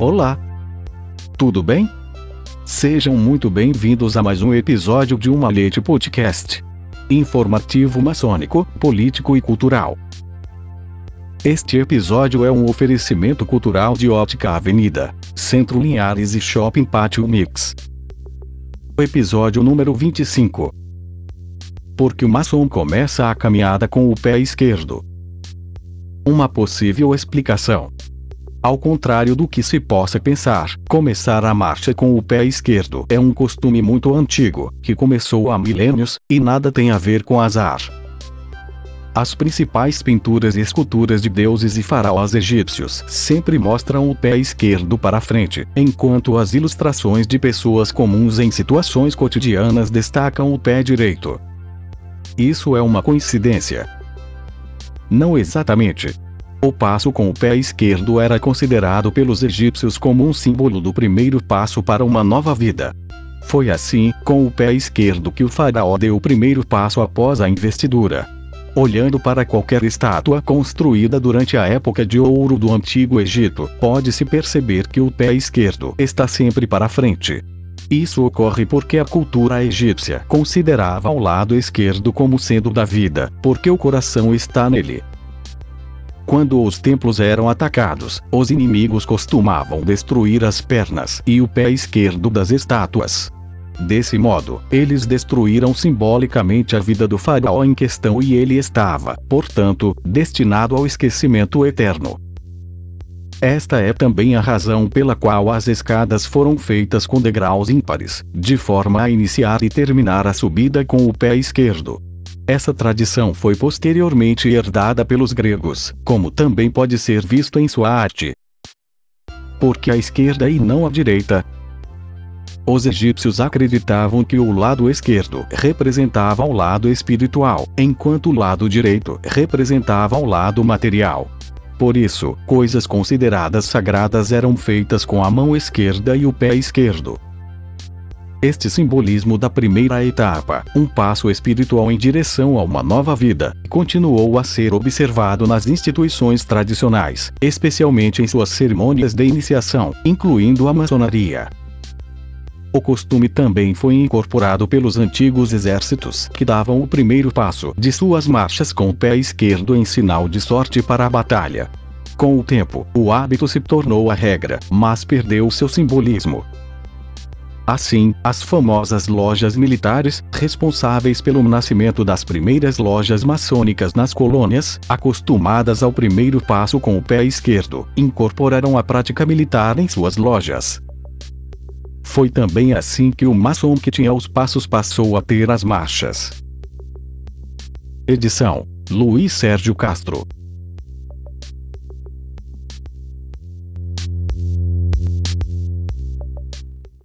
Olá! Tudo bem? Sejam muito bem-vindos a mais um episódio de Uma Leite Podcast. Informativo maçônico, político e cultural. Este episódio é um oferecimento cultural de Óptica Avenida, Centro Linhares e Shopping Pátio Mix. Episódio número 25. Porque o maçom começa a caminhada com o pé esquerdo. Uma possível explicação. Ao contrário do que se possa pensar, começar a marcha com o pé esquerdo é um costume muito antigo, que começou há milênios, e nada tem a ver com azar. As principais pinturas e esculturas de deuses e faraós egípcios sempre mostram o pé esquerdo para frente, enquanto as ilustrações de pessoas comuns em situações cotidianas destacam o pé direito. Isso é uma coincidência? Não exatamente. O passo com o pé esquerdo era considerado pelos egípcios como um símbolo do primeiro passo para uma nova vida. Foi assim, com o pé esquerdo, que o faraó deu o primeiro passo após a investidura. Olhando para qualquer estátua construída durante a época de ouro do Antigo Egito, pode-se perceber que o pé esquerdo está sempre para frente. Isso ocorre porque a cultura egípcia considerava o lado esquerdo como sendo da vida, porque o coração está nele. Quando os templos eram atacados, os inimigos costumavam destruir as pernas e o pé esquerdo das estátuas. Desse modo, eles destruíram simbolicamente a vida do faraó em questão e ele estava, portanto, destinado ao esquecimento eterno. Esta é também a razão pela qual as escadas foram feitas com degraus ímpares, de forma a iniciar e terminar a subida com o pé esquerdo. Essa tradição foi posteriormente herdada pelos gregos, como também pode ser visto em sua arte. Porque a esquerda e não a direita? Os egípcios acreditavam que o lado esquerdo representava o lado espiritual, enquanto o lado direito representava o lado material. Por isso, coisas consideradas sagradas eram feitas com a mão esquerda e o pé esquerdo. Este simbolismo da primeira etapa, um passo espiritual em direção a uma nova vida, continuou a ser observado nas instituições tradicionais, especialmente em suas cerimônias de iniciação, incluindo a maçonaria. O costume também foi incorporado pelos antigos exércitos, que davam o primeiro passo de suas marchas com o pé esquerdo em sinal de sorte para a batalha. Com o tempo, o hábito se tornou a regra, mas perdeu seu simbolismo. Assim, as famosas lojas militares, responsáveis pelo nascimento das primeiras lojas maçônicas nas colônias, acostumadas ao primeiro passo com o pé esquerdo, incorporaram a prática militar em suas lojas. Foi também assim que o maçom que tinha os passos passou a ter as marchas. Edição: Luiz Sérgio Castro